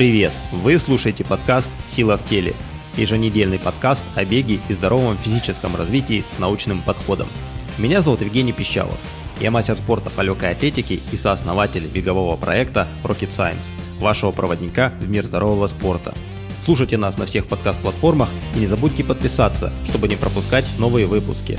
Привет! Вы слушаете подкаст «Сила в теле» – еженедельный подкаст о беге и здоровом физическом развитии с научным подходом. Меня зовут Евгений Пищалов. Я мастер спорта по легкой атлетике и сооснователь бегового проекта Rocket Science, вашего проводника в мир здорового спорта. Слушайте нас на всех подкаст-платформах и не забудьте подписаться, чтобы не пропускать новые выпуски.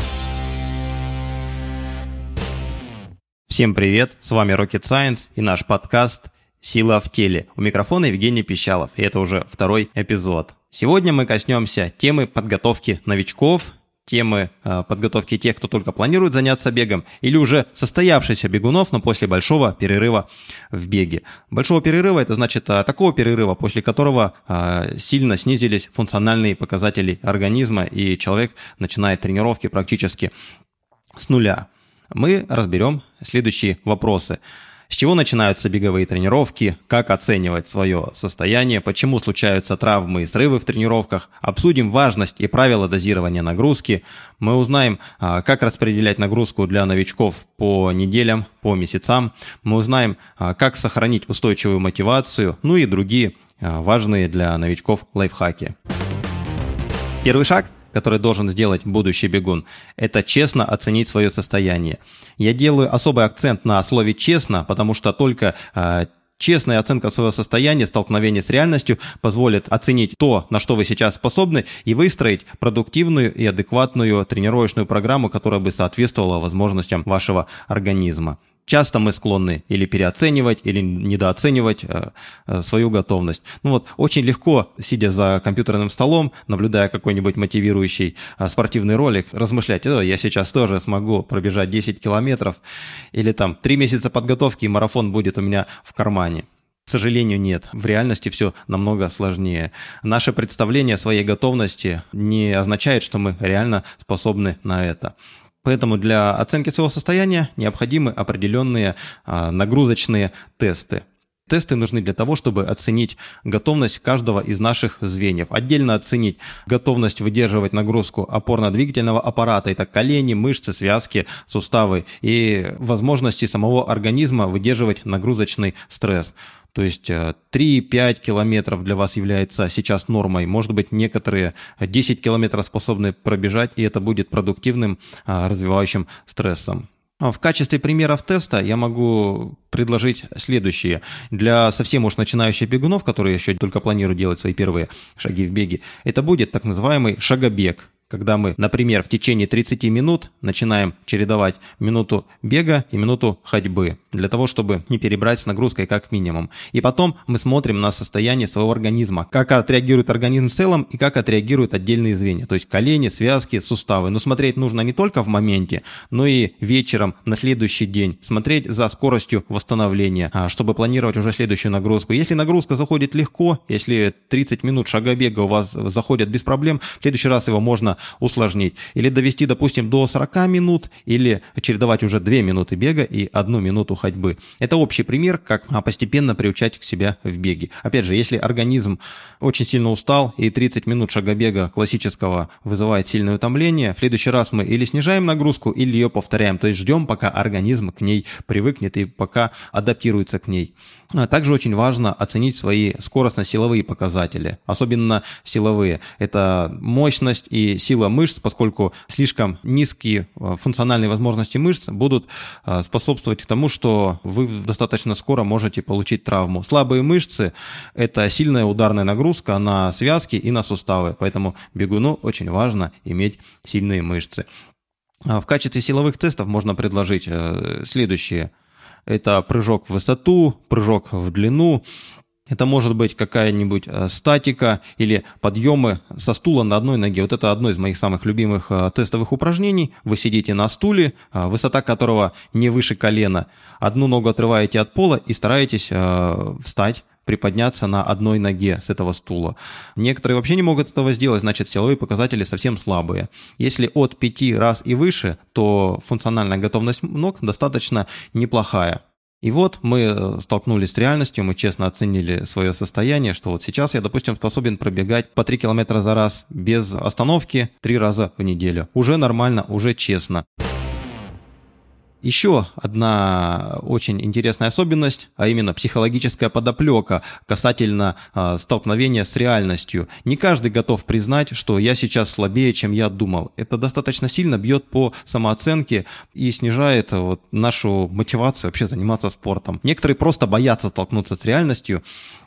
Всем привет, с вами Rocket Science и наш подкаст «Сила в теле». У микрофона Евгений Пищалов, и это уже второй эпизод. Сегодня мы коснемся темы подготовки новичков, темы э, подготовки тех, кто только планирует заняться бегом, или уже состоявшихся бегунов, но после большого перерыва в беге. Большого перерыва это значит э, такого перерыва, после которого э, сильно снизились функциональные показатели организма, и человек начинает тренировки практически с нуля. Мы разберем следующие вопросы. С чего начинаются беговые тренировки, как оценивать свое состояние, почему случаются травмы и срывы в тренировках, обсудим важность и правила дозирования нагрузки, мы узнаем, а, как распределять нагрузку для новичков по неделям, по месяцам, мы узнаем, а, как сохранить устойчивую мотивацию, ну и другие а, важные для новичков лайфхаки. Первый шаг – который должен сделать будущий бегун, это честно оценить свое состояние. Я делаю особый акцент на слове «честно», потому что только э, Честная оценка своего состояния, столкновение с реальностью позволит оценить то, на что вы сейчас способны, и выстроить продуктивную и адекватную тренировочную программу, которая бы соответствовала возможностям вашего организма. Часто мы склонны или переоценивать, или недооценивать э, э, свою готовность. Ну вот, очень легко, сидя за компьютерным столом, наблюдая какой-нибудь мотивирующий э, спортивный ролик, размышлять, я сейчас тоже смогу пробежать 10 километров, или там 3 месяца подготовки, и марафон будет у меня в кармане. К сожалению, нет. В реальности все намного сложнее. Наше представление о своей готовности не означает, что мы реально способны на это. Поэтому для оценки своего состояния необходимы определенные а, нагрузочные тесты. Тесты нужны для того, чтобы оценить готовность каждого из наших звеньев. Отдельно оценить готовность выдерживать нагрузку опорно-двигательного аппарата, это колени, мышцы, связки, суставы и возможности самого организма выдерживать нагрузочный стресс. То есть 3-5 э, километров для вас является сейчас нормой. Может быть, некоторые 10 километров способны пробежать, и это будет продуктивным а, развивающим стрессом. В качестве примеров теста я могу предложить следующее. Для совсем уж начинающих бегунов, которые еще только планируют делать свои первые шаги в беге, это будет так называемый шагобег когда мы, например, в течение 30 минут начинаем чередовать минуту бега и минуту ходьбы, для того, чтобы не перебрать с нагрузкой как минимум. И потом мы смотрим на состояние своего организма, как отреагирует организм в целом и как отреагируют отдельные звенья, то есть колени, связки, суставы. Но смотреть нужно не только в моменте, но и вечером, на следующий день, смотреть за скоростью восстановления, а, чтобы планировать уже следующую нагрузку. Если нагрузка заходит легко, если 30 минут шагобега у вас заходят без проблем, в следующий раз его можно усложнить. Или довести, допустим, до 40 минут, или чередовать уже 2 минуты бега и 1 минуту ходьбы. Это общий пример, как постепенно приучать к себе в беге. Опять же, если организм очень сильно устал и 30 минут шагобега классического вызывает сильное утомление, в следующий раз мы или снижаем нагрузку, или ее повторяем. То есть ждем, пока организм к ней привыкнет и пока адаптируется к ней. А также очень важно оценить свои скоростно-силовые показатели, особенно силовые. Это мощность и сила мышц, поскольку слишком низкие э, функциональные возможности мышц будут э, способствовать тому, что вы достаточно скоро можете получить травму. Слабые мышцы – это сильная ударная нагрузка на связки и на суставы, поэтому бегуну очень важно иметь сильные мышцы. А в качестве силовых тестов можно предложить э, следующие это прыжок в высоту, прыжок в длину, это может быть какая-нибудь э, статика или подъемы со стула на одной ноге. Вот это одно из моих самых любимых э, тестовых упражнений. Вы сидите на стуле, э, высота которого не выше колена. Одну ногу отрываете от пола и стараетесь встать приподняться на одной ноге с этого стула. Некоторые вообще не могут этого сделать, значит силовые показатели совсем слабые. Если от 5 раз и выше, то функциональная готовность ног достаточно неплохая. И вот мы э, столкнулись с реальностью, мы честно оценили свое состояние, что вот сейчас я, допустим, способен пробегать по 3 километра за раз без остановки 3 раза в неделю. Уже нормально, уже честно. Еще одна очень интересная особенность, а именно психологическая подоплека касательно э, столкновения с реальностью. Не каждый готов признать, что я сейчас слабее, чем я думал. Это достаточно сильно бьет по самооценке и снижает вот, нашу мотивацию вообще заниматься спортом. Некоторые просто боятся столкнуться с реальностью,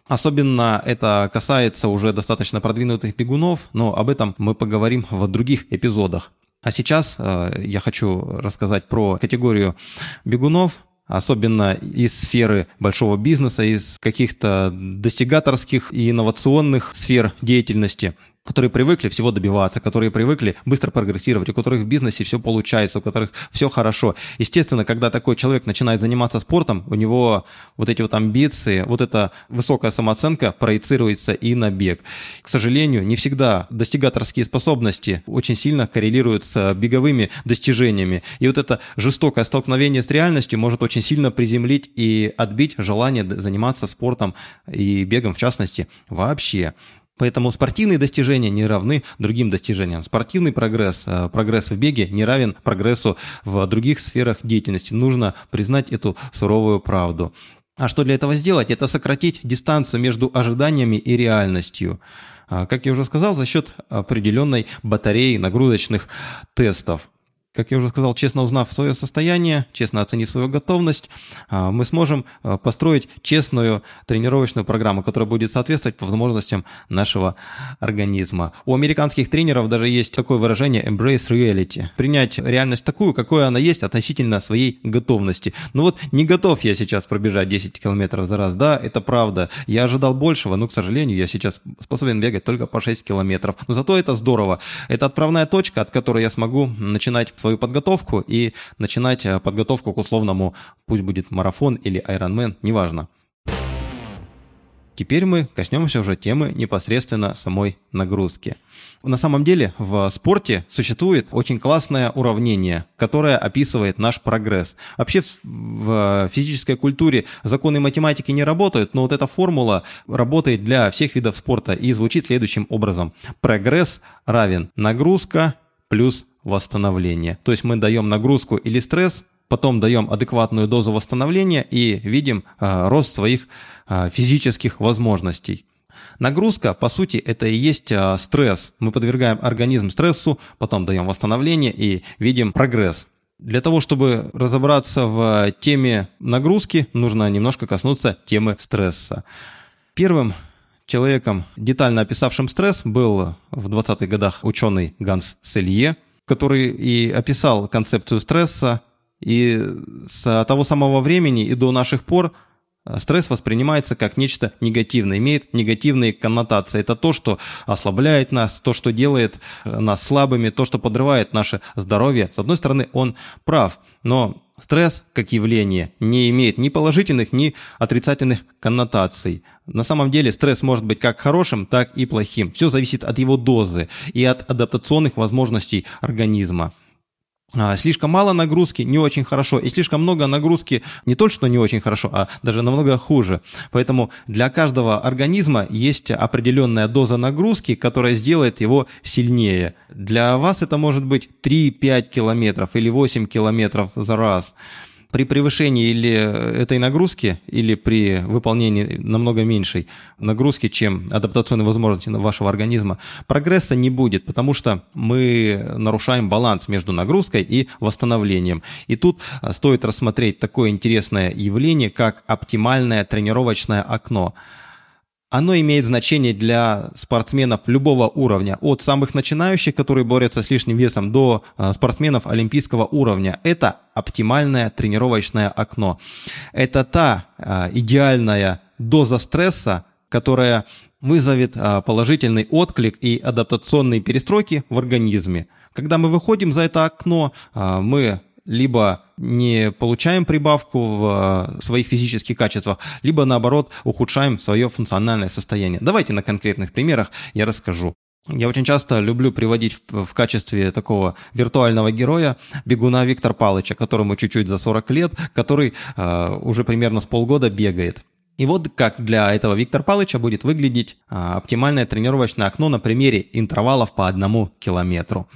Особенно это касается уже достаточно продвинутых бегунов, но об этом мы поговорим в других эпизодах. А сейчас э, я хочу рассказать про категорию бегунов, особенно из сферы большого бизнеса, из каких-то достигаторских и инновационных сфер деятельности которые привыкли всего добиваться, которые привыкли быстро прогрессировать, у которых в бизнесе все получается, у которых все хорошо. Естественно, когда такой человек начинает заниматься спортом, у него вот эти вот амбиции, вот эта высокая самооценка проецируется и на бег. К сожалению, не всегда достигаторские способности очень сильно коррелируют с беговыми достижениями. И вот это жестокое столкновение с реальностью может очень сильно приземлить и отбить желание заниматься спортом и бегом в частности вообще. Поэтому спортивные достижения не равны другим достижениям. Спортивный прогресс, э, прогресс в беге не равен прогрессу в других сферах деятельности. Нужно признать эту суровую правду. А что для этого сделать? Это сократить дистанцию между ожиданиями и реальностью. А, как я уже сказал, за счет определенной батареи нагрузочных тестов. Как я уже сказал, честно узнав свое состояние, честно оценив свою готовность, а, мы сможем а, построить честную тренировочную программу, которая будет соответствовать по возможностям нашего организма. У американских тренеров даже есть такое выражение «embrace reality» – принять реальность такую, какой она есть относительно своей готовности. Ну вот не готов я сейчас пробежать 10 километров за раз, да, это правда. Я ожидал большего, но, к сожалению, я сейчас способен бегать только по 6 километров. Но зато это здорово. Это отправная точка, от которой я смогу начинать свою подготовку и начинать э, подготовку к условному, пусть будет марафон или Ironman, неважно. Теперь мы коснемся уже темы непосредственно самой нагрузки. На самом деле в спорте существует очень классное уравнение, которое описывает наш прогресс. Вообще в физической культуре законы математики не работают, но вот эта формула работает для всех видов спорта и звучит следующим образом. Прогресс равен нагрузка плюс восстановления. То есть мы даем нагрузку или стресс, потом даем адекватную дозу восстановления и видим э, рост своих э, физических возможностей. Нагрузка, по сути, это и есть э, стресс. Мы подвергаем организм стрессу, потом даем восстановление и видим прогресс. Для того, чтобы разобраться в теме нагрузки, нужно немножко коснуться темы стресса. Первым человеком, детально описавшим стресс, был в 20-х годах ученый Ганс Селье – который и описал концепцию стресса, и с того самого времени и до наших пор э, стресс воспринимается как нечто негативное, имеет негативные коннотации. Это то, что ослабляет нас, то, что делает э, нас слабыми, то, что подрывает наше здоровье. С одной стороны, он прав, но Стресс, как явление, не имеет ни положительных, ни отрицательных коннотаций. На самом деле стресс может быть как хорошим, так и плохим. Все зависит от его дозы и от адаптационных возможностей организма. А, слишком мало нагрузки не очень хорошо, и слишком много нагрузки не только что не очень хорошо, а даже намного хуже. Поэтому для каждого организма есть определенная доза нагрузки, которая сделает его сильнее. Для вас это может быть 3-5 километров или 8 километров за раз при превышении или этой нагрузки, или при выполнении намного меньшей нагрузки, чем адаптационные возможности вашего организма, прогресса не будет, потому что мы нарушаем баланс между нагрузкой и восстановлением. И тут а, стоит рассмотреть такое интересное явление, как оптимальное тренировочное окно оно имеет значение для спортсменов любого уровня, от самых начинающих, которые борются с лишним весом, до э, спортсменов олимпийского уровня. Это оптимальное тренировочное окно. Это та э, идеальная доза стресса, которая вызовет э, положительный отклик и адаптационные перестройки в организме. Когда мы выходим за это окно, мы либо не получаем прибавку в своих физических качествах, либо наоборот ухудшаем свое функциональное состояние. Давайте на конкретных примерах я расскажу. Я очень часто люблю приводить в, в качестве такого виртуального героя бегуна Виктор Палыча, которому чуть-чуть за 40 лет, который э, уже примерно с полгода бегает. И вот как для этого Виктор Палыча будет выглядеть а, оптимальное тренировочное окно на примере интервалов по одному километру.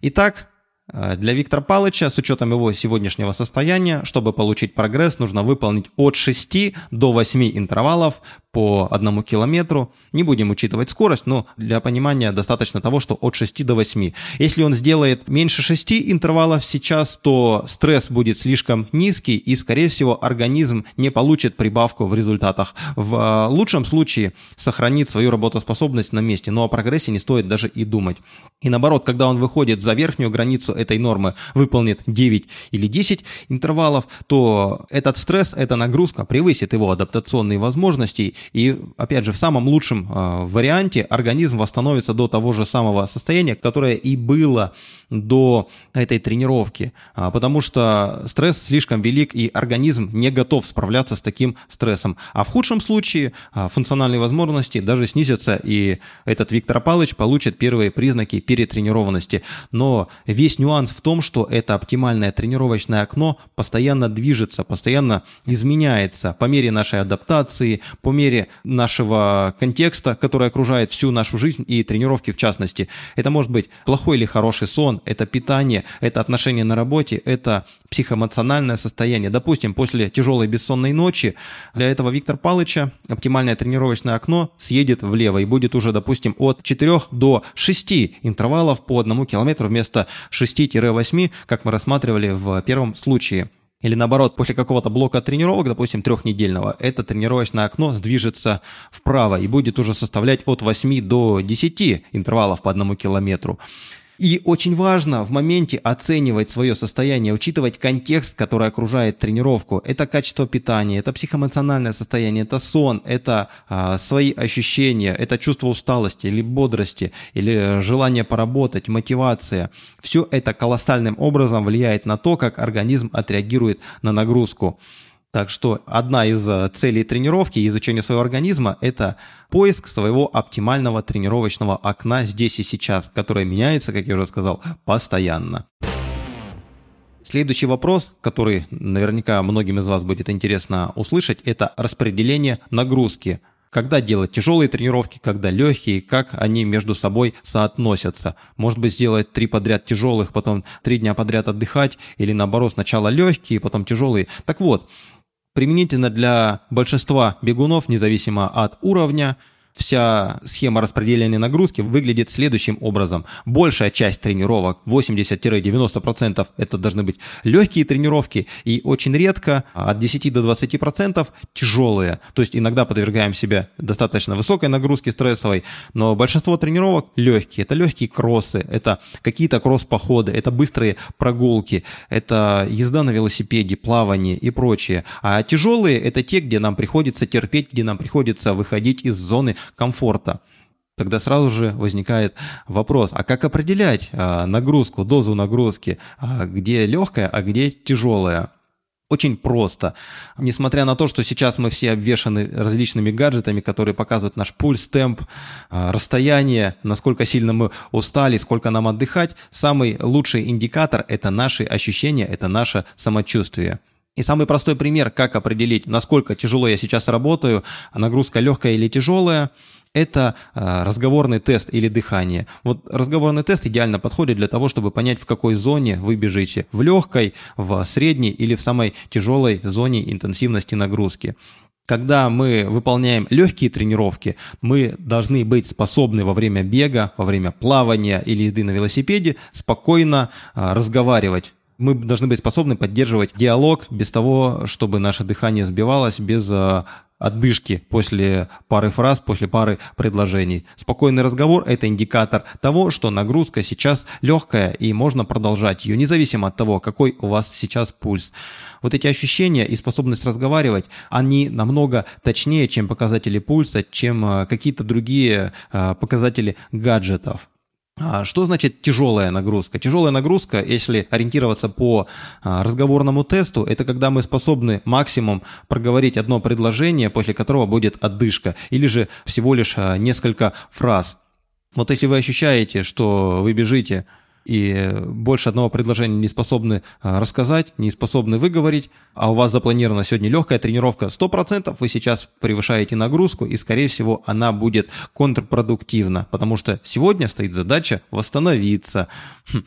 Итак, Э, для Виктора Палыча, с учетом его сегодняшнего состояния, чтобы получить прогресс, нужно выполнить от 6 до 8 интервалов по одному километру. Не будем учитывать скорость, но для понимания достаточно того, что от 6 до 8. Если он сделает меньше 6 интервалов сейчас, то стресс будет слишком низкий и, скорее всего, организм не получит прибавку в результатах. В э, лучшем случае сохранит свою работоспособность на месте, но о прогрессе не стоит даже и думать. И наоборот, когда он выходит за верхнюю границу этой нормы, выполнит 9 или 10 интервалов, то этот стресс, эта нагрузка превысит его адаптационные возможности. И опять же, в самом лучшем э, варианте организм восстановится до того же самого состояния, которое и было до этой тренировки. А, потому что стресс слишком велик, и организм не готов справляться с таким стрессом. А в худшем случае а, функциональные возможности даже снизятся, и этот Виктор Палыч получит первые признаки перетренированности. Но весь в том, что это оптимальное тренировочное окно постоянно движется, постоянно изменяется по мере нашей адаптации, по мере нашего контекста, который окружает всю нашу жизнь и тренировки в частности. Это может быть плохой или хороший сон, это питание, это отношения на работе, это психоэмоциональное состояние. Допустим, после тяжелой бессонной ночи для этого Виктора Палыча оптимальное тренировочное окно съедет влево и будет уже, допустим, от 4 до 6 интервалов по одному километру вместо 6-8, как мы рассматривали в первом случае. Или наоборот, после какого-то блока тренировок, допустим, трехнедельного, это тренировочное окно сдвижется вправо и будет уже составлять от 8 до 10 интервалов по одному километру. И очень важно в моменте оценивать свое состояние, учитывать контекст, который окружает тренировку. Это качество питания, это психоэмоциональное состояние, это сон, это а, свои ощущения, это чувство усталости или бодрости, или желание поработать, мотивация. Все это колоссальным образом влияет на то, как организм отреагирует на нагрузку. Так что одна из э, целей тренировки и изучения своего организма – это поиск своего оптимального тренировочного окна здесь и сейчас, которое меняется, как я уже сказал, постоянно. Следующий вопрос, который наверняка многим из вас будет интересно услышать, это распределение нагрузки. Когда делать тяжелые тренировки, когда легкие, как они между собой соотносятся. Может быть сделать три подряд тяжелых, потом три дня подряд отдыхать, или наоборот сначала легкие, потом тяжелые. Так вот, применительно для большинства бегунов, независимо от уровня, вся схема распределения нагрузки выглядит следующим образом. Большая часть тренировок, 80-90%, это должны быть легкие тренировки, и очень редко, от 10 до 20% тяжелые. То есть иногда подвергаем себя достаточно высокой нагрузке стрессовой, но большинство тренировок легкие. Это легкие кроссы, это какие-то кросс-походы, это быстрые прогулки, это езда на велосипеде, плавание и прочее. А тяжелые это те, где нам приходится терпеть, где нам приходится выходить из зоны комфорта. Тогда сразу же возникает вопрос, а как определять а, нагрузку, дозу нагрузки, а, где легкая, а где тяжелая? Очень просто. Несмотря на то, что сейчас мы все обвешаны различными гаджетами, которые показывают наш пульс, темп, а, расстояние, насколько сильно мы устали, сколько нам отдыхать, самый лучший индикатор – это наши ощущения, это наше самочувствие. И самый простой пример, как определить, насколько тяжело я сейчас работаю, нагрузка легкая или тяжелая, это э, разговорный тест или дыхание. Вот разговорный тест идеально подходит для того, чтобы понять, в какой зоне вы бежите. В легкой, в средней или в самой тяжелой зоне интенсивности нагрузки. Когда мы выполняем легкие тренировки, мы должны быть способны во время бега, во время плавания или езды на велосипеде спокойно э, разговаривать мы должны быть способны поддерживать диалог без того, чтобы наше дыхание сбивалось, без э, отдышки после пары фраз, после пары предложений. Спокойный разговор – это индикатор того, что нагрузка сейчас легкая и можно продолжать ее, независимо от того, какой у вас сейчас пульс. Вот эти ощущения и способность разговаривать, они намного точнее, чем показатели пульса, чем э, какие-то другие э, показатели гаджетов. А, что значит тяжелая нагрузка? Тяжелая нагрузка, если ориентироваться по а, разговорному тесту, это когда мы способны максимум проговорить одно предложение, после которого будет отдышка, или же всего лишь а, несколько фраз. Вот если вы ощущаете, что вы бежите и больше одного предложения не способны а, рассказать, не способны выговорить, а у вас запланирована сегодня легкая тренировка 100%, вы сейчас превышаете нагрузку, и, скорее всего, она будет контрпродуктивна, потому что сегодня стоит задача восстановиться. Хм.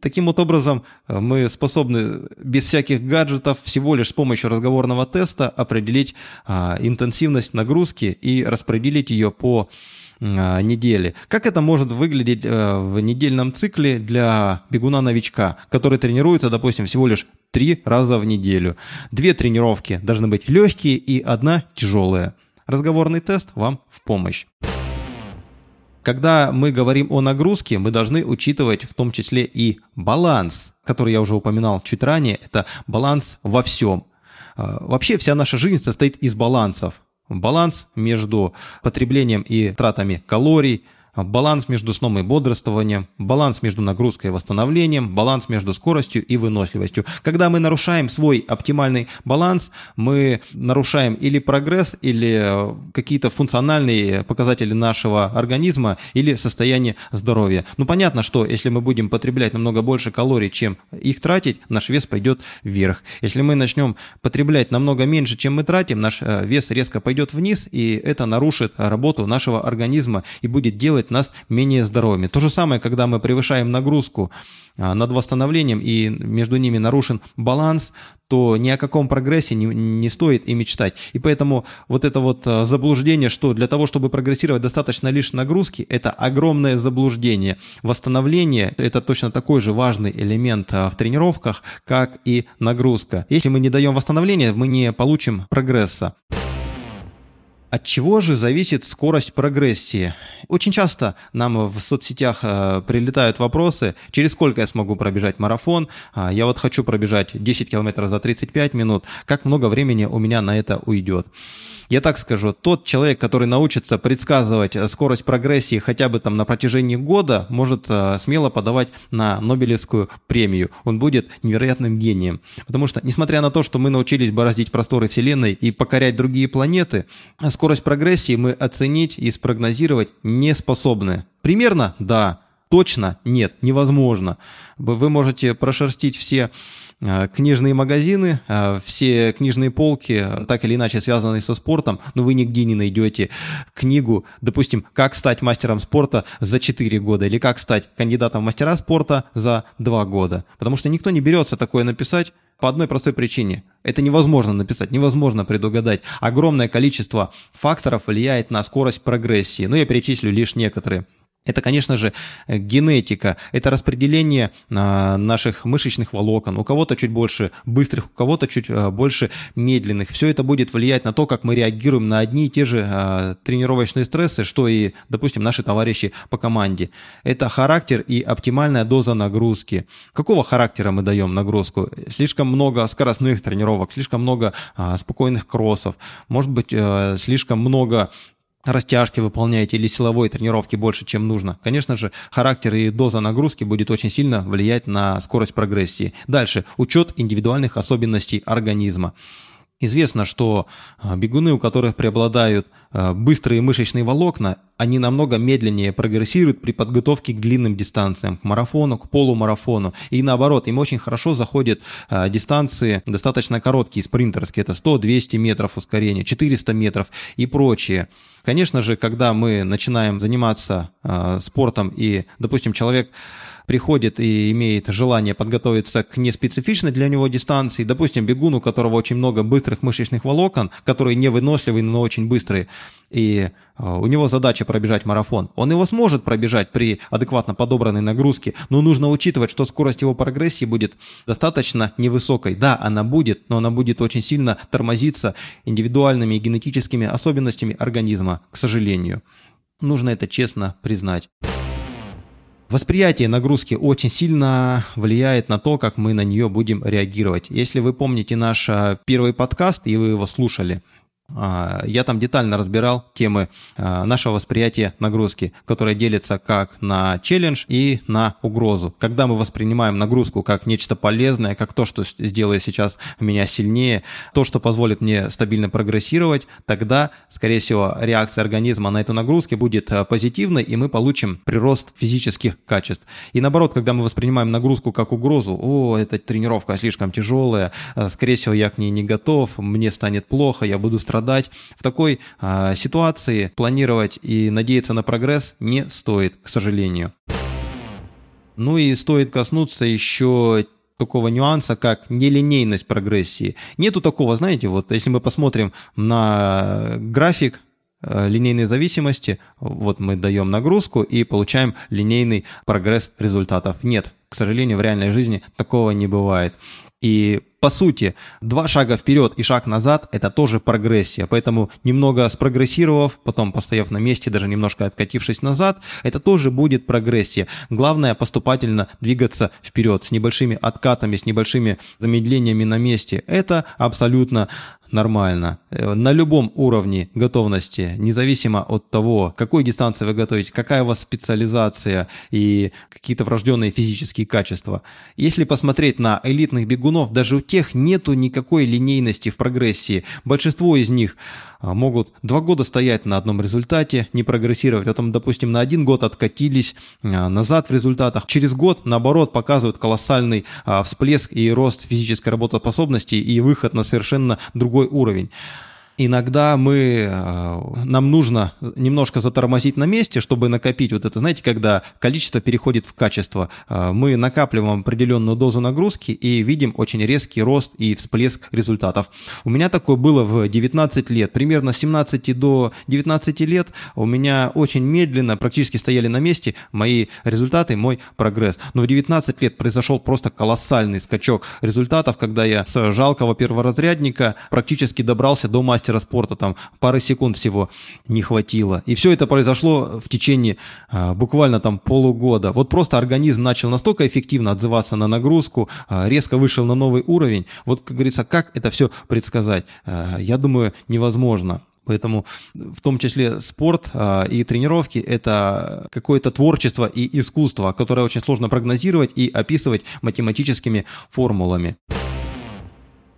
Таким вот образом э, мы способны без всяких гаджетов всего лишь с помощью разговорного теста определить а, интенсивность нагрузки и распределить ее по недели. Как это может выглядеть э, в недельном цикле для бегуна-новичка, который тренируется, допустим, всего лишь три раза в неделю? Две тренировки должны быть легкие и одна тяжелая. Разговорный тест вам в помощь. Когда мы говорим о нагрузке, мы должны учитывать в том числе и баланс, который я уже упоминал чуть ранее. Это баланс во всем. А, вообще вся наша жизнь состоит из балансов баланс между потреблением и тратами калорий, баланс между сном и бодрствованием, баланс между нагрузкой и восстановлением, баланс между скоростью и выносливостью. Когда мы нарушаем свой оптимальный баланс, мы нарушаем или прогресс, или э, какие-то функциональные показатели нашего организма, или состояние здоровья. Ну понятно, что если мы будем потреблять намного больше калорий, чем их тратить, наш вес пойдет вверх. Если мы начнем потреблять намного меньше, чем мы тратим, наш э, вес резко пойдет вниз, и это нарушит работу нашего организма и будет делать делать нас менее здоровыми. То же самое, когда мы превышаем нагрузку а, над восстановлением и между ними нарушен баланс, то ни о каком прогрессе не, не стоит и мечтать. И поэтому вот это вот а, заблуждение, что для того, чтобы прогрессировать, достаточно лишь нагрузки, это огромное заблуждение. Восстановление – это точно такой же важный элемент а, в тренировках, как и нагрузка. Если мы не даем восстановления, мы не получим прогресса. От чего же зависит скорость прогрессии? Очень часто нам в соцсетях э, прилетают вопросы, через сколько я смогу пробежать марафон, а, я вот хочу пробежать 10 километров за 35 минут, как много времени у меня на это уйдет. Я так скажу, тот человек, который научится предсказывать э, скорость прогрессии хотя бы там на протяжении года, может э, смело подавать на Нобелевскую премию. Он будет невероятным гением. Потому что, несмотря на то, что мы научились бороздить просторы Вселенной и покорять другие планеты, скорость прогрессии мы оценить и спрогнозировать не способны. Примерно? Да. Точно? Нет, невозможно. Вы можете прошерстить все Э, книжные магазины, э, все книжные полки, так или иначе связанные со спортом, но вы нигде не найдете книгу, допустим, «Как стать мастером спорта за 4 года» или «Как стать кандидатом в мастера спорта за 2 года». Потому что никто не берется такое написать по одной простой причине. Это невозможно написать, невозможно предугадать. Огромное количество факторов влияет на скорость прогрессии. Но я перечислю лишь некоторые. Это, конечно же, э, генетика, это распределение а, наших мышечных волокон. У кого-то чуть больше быстрых, у кого-то чуть а, больше медленных. Все это будет влиять на то, как мы реагируем на одни и те же а, тренировочные стрессы, что и, допустим, наши товарищи по команде. Это характер и оптимальная доза нагрузки. Какого характера мы даем нагрузку? Слишком много скоростных тренировок, слишком много спокойных кроссов, может быть, э, слишком много растяжки выполняете или силовой тренировки больше, чем нужно, конечно же, характер и доза нагрузки будет очень сильно влиять на скорость прогрессии. Дальше, учет индивидуальных особенностей организма. Известно, что а, бегуны, у которых преобладают быстрые мышечные волокна, они намного медленнее прогрессируют при подготовке к длинным дистанциям, к марафону, к полумарафону. И наоборот, им очень хорошо заходят а, дистанции достаточно короткие, спринтерские. Это 100-200 метров ускорения, 400 метров и прочие. Конечно же, когда мы начинаем заниматься спортом и, допустим, человек приходит и имеет желание подготовиться к неспецифичной для него дистанции, допустим, бегун, у которого очень много быстрых мышечных волокон, которые не выносливые, но очень быстрые, и э, у него задача пробежать марафон. Он его сможет пробежать при адекватно подобранной нагрузке, но нужно учитывать, что скорость его прогрессии будет достаточно невысокой. Да, она будет, но она будет очень сильно тормозиться индивидуальными генетическими особенностями организма, к сожалению. Нужно это честно признать. Восприятие нагрузки очень сильно влияет на то, как мы на нее будем реагировать. Если вы помните наш а, первый подкаст и вы его слушали, я там детально разбирал темы а, нашего восприятия нагрузки, которая делится как на челлендж и на угрозу. Когда мы воспринимаем нагрузку как нечто полезное, как то, что сделает сейчас меня сильнее, то, что позволит мне стабильно прогрессировать, тогда, скорее всего, реакция организма на эту нагрузку будет а, позитивной, и мы получим прирост физических качеств. И наоборот, когда мы воспринимаем нагрузку как угрозу, о, эта тренировка слишком тяжелая, скорее всего, я к ней не готов, мне станет плохо, я буду страдать, страдать. В такой э, ситуации планировать и надеяться на прогресс не стоит, к сожалению. Ну и стоит коснуться еще такого нюанса, как нелинейность прогрессии. Нету такого, знаете, вот если мы посмотрим на график э, линейной зависимости, вот мы даем нагрузку и получаем линейный прогресс результатов. Нет, к сожалению, в реальной жизни такого не бывает. И по сути, два шага вперед и шаг назад – это тоже прогрессия. Поэтому немного спрогрессировав, потом постояв на месте, даже немножко откатившись назад, это тоже будет прогрессия. Главное поступательно двигаться вперед с небольшими откатами, с небольшими замедлениями на месте. Это абсолютно нормально. Э, на любом уровне готовности, независимо от того, какой дистанции вы готовите, какая у вас специализация и какие-то врожденные физические качества. Если посмотреть на элитных бегунов, даже у тех нету никакой линейности в прогрессии. Большинство из них а, могут два года стоять на одном результате, не прогрессировать, потом, допустим, на один год откатились а, назад в результатах. Через год, наоборот, показывают колоссальный а, всплеск и рост физической работоспособности и выход на совершенно другой уровень. Иногда мы, э, нам нужно немножко затормозить на месте, чтобы накопить вот это, знаете, когда количество переходит в качество. Э, мы накапливаем определенную дозу нагрузки и видим очень резкий рост и всплеск результатов. У меня такое было в 19 лет. Примерно с 17 до 19 лет у меня очень медленно, практически стояли на месте мои результаты, мой прогресс. Но в 19 лет произошел просто колоссальный скачок результатов, когда я с жалкого перворазрядника практически добрался до мастера мастера спорта, там пары секунд всего не хватило. И все это произошло в течение а, буквально там полугода. Вот просто организм начал настолько эффективно отзываться на нагрузку, а, резко вышел на новый уровень. Вот, как говорится, как это все предсказать? А, я думаю, невозможно. Поэтому в том числе спорт а, и тренировки – это какое-то творчество и искусство, которое очень сложно прогнозировать и описывать математическими формулами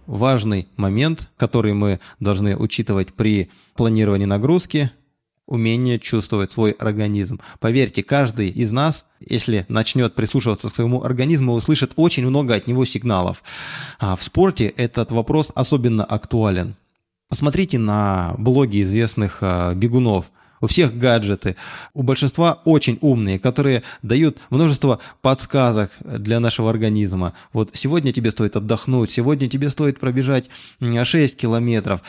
важный момент, который мы должны учитывать при планировании нагрузки – умение чувствовать свой организм. Поверьте, каждый из нас, если начнет прислушиваться к своему организму, услышит очень много от него сигналов. А в спорте этот вопрос особенно актуален. Посмотрите на блоги известных а, бегунов – у всех гаджеты, у большинства очень умные, которые дают множество подсказок для нашего организма. Вот сегодня тебе стоит отдохнуть, сегодня тебе стоит пробежать 6 километров,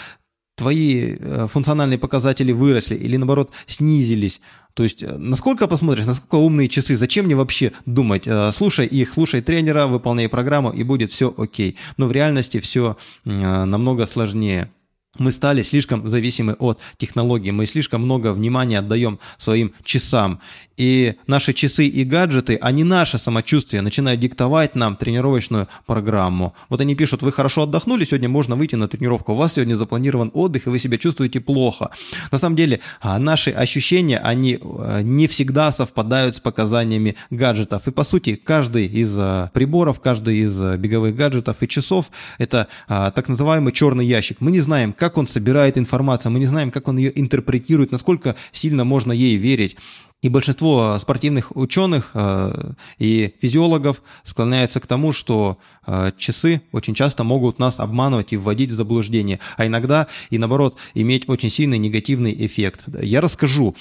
твои э, функциональные показатели выросли или наоборот снизились. То есть, э, насколько посмотришь, насколько умные часы, зачем мне вообще думать? Э, слушай их, слушай тренера, выполняй программу, и будет все окей. Но в реальности все намного сложнее мы стали слишком зависимы от технологий, мы слишком много внимания отдаем своим часам. И наши часы и гаджеты, они наше самочувствие начинают диктовать нам тренировочную программу. Вот они пишут, вы хорошо отдохнули, сегодня можно выйти на тренировку, у вас сегодня запланирован отдых, и вы себя чувствуете плохо. На самом деле, а, наши ощущения, они э, не всегда совпадают с показаниями гаджетов. И по сути, каждый из э, приборов, каждый из э, беговых гаджетов и часов, это а, так называемый черный ящик. Мы не знаем, как как он собирает информацию, мы не знаем, как он ее интерпретирует, насколько сильно можно ей верить. И большинство спортивных ученых э, и физиологов склоняются к тому, что э, часы очень часто могут нас обманывать и вводить в заблуждение, а иногда и наоборот иметь очень сильный негативный эффект. Я расскажу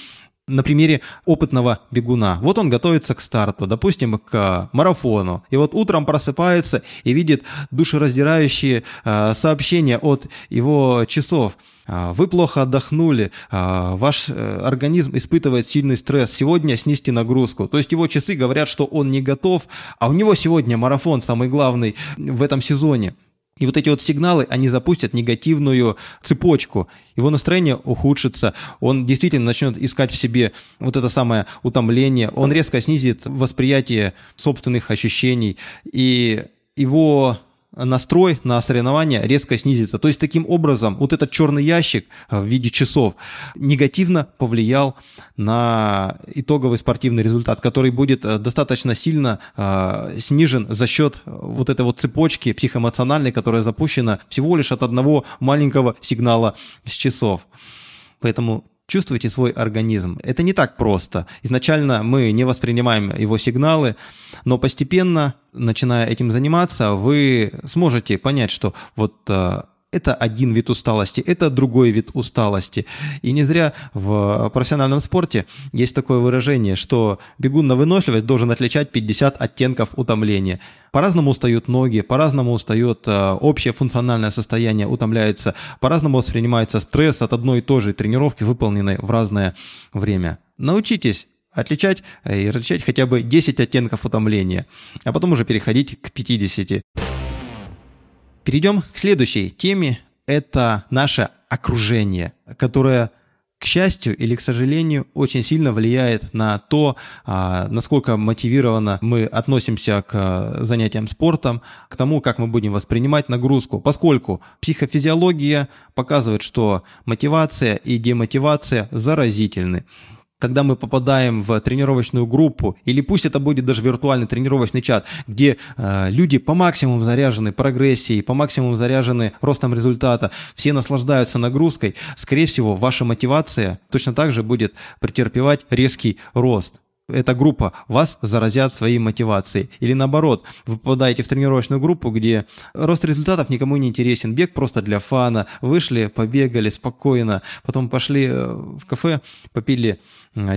на примере опытного бегуна. Вот он готовится к старту, допустим, к марафону. И вот утром просыпается и видит душераздирающие э, сообщения от его часов. А, вы плохо отдохнули, а, ваш э, организм испытывает сильный стресс, сегодня снести нагрузку. То есть его часы говорят, что он не готов, а у него сегодня марафон самый главный в этом сезоне. И вот эти вот сигналы, они запустят негативную цепочку. Его настроение ухудшится, он действительно начнет искать в себе вот это самое утомление, он резко снизит восприятие собственных ощущений, и его настрой на соревнования резко снизится. То есть таким образом вот этот черный ящик в виде часов негативно повлиял на итоговый спортивный результат, который будет э, достаточно сильно э, снижен за счет вот этой вот цепочки психоэмоциональной, которая запущена всего лишь от одного маленького сигнала с часов. Поэтому чувствуйте свой организм. Это не так просто. Изначально мы не воспринимаем его сигналы, но постепенно, начиная этим заниматься, вы сможете понять, что вот э, это один вид усталости, это другой вид усталости. И не зря в профессиональном спорте есть такое выражение, что бегун на выносливость должен отличать 50 оттенков утомления. По-разному устают ноги, по-разному устает э, общее функциональное состояние, утомляется, по-разному воспринимается стресс от одной и той же тренировки, выполненной в разное время. Научитесь отличать э, и различать хотя бы 10 оттенков утомления, а потом уже переходить к 50. Перейдем к следующей теме. Это наше окружение, которое к счастью или к сожалению, очень сильно влияет на то, а, насколько мотивированно мы относимся к занятиям спортом, к тому, как мы будем воспринимать нагрузку, поскольку психофизиология показывает, что мотивация и демотивация заразительны когда мы попадаем в тренировочную группу, или пусть это будет даже виртуальный тренировочный чат, где э, люди по максимуму заряжены прогрессией, по максимуму заряжены ростом результата, все наслаждаются нагрузкой, скорее всего, ваша мотивация точно так же будет претерпевать резкий рост эта группа вас заразят своей мотивацией. Или наоборот, вы попадаете в тренировочную группу, где рост результатов никому не интересен, бег просто для фана, вышли, побегали спокойно, потом пошли э, в кафе, попили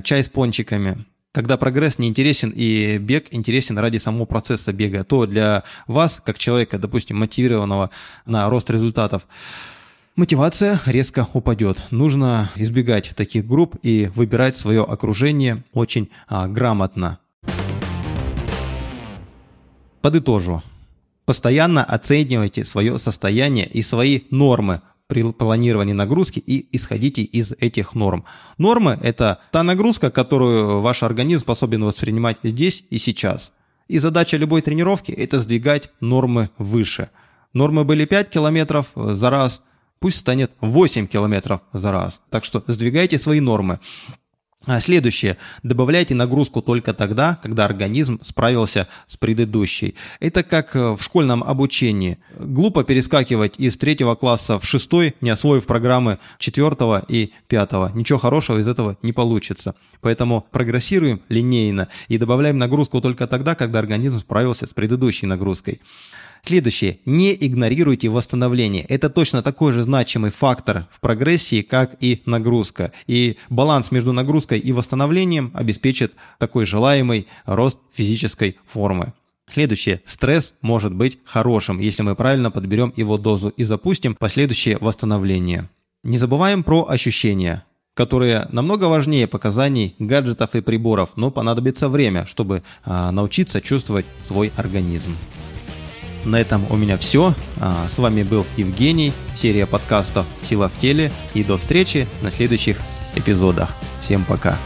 чай с пончиками. Когда прогресс не интересен и бег интересен ради самого процесса бега, то для вас, как человека, допустим, мотивированного на рост результатов, мотивация резко упадет. Нужно избегать таких групп и выбирать свое окружение очень а, грамотно. Подытожу. Постоянно оценивайте свое состояние и свои нормы при планировании нагрузки и исходите из этих норм. Нормы – это та нагрузка, которую ваш организм способен воспринимать здесь и сейчас. И задача любой тренировки – это сдвигать нормы выше. Нормы были 5 километров за раз, пусть станет 8 километров за раз. Так что сдвигайте свои нормы. А следующее. Добавляйте нагрузку только тогда, когда организм справился с предыдущей. Это как э, в школьном обучении. Глупо перескакивать из третьего класса в шестой, не освоив программы четвертого и пятого. Ничего хорошего из этого не получится. Поэтому прогрессируем линейно и добавляем нагрузку только тогда, когда организм справился с предыдущей нагрузкой. Следующее. Не игнорируйте восстановление. Это точно такой же значимый фактор в прогрессии, как и нагрузка. И баланс между нагрузкой и восстановлением обеспечит такой желаемый рост физической формы. Следующее. Стресс может быть хорошим, если мы правильно подберем его дозу и запустим последующее восстановление. Не забываем про ощущения которые намного важнее показаний гаджетов и приборов, но понадобится время, чтобы э, научиться чувствовать свой организм. На этом у меня все. А, с вами был Евгений, серия подкастов «Сила в теле». И до встречи на следующих эпизодах. Всем пока.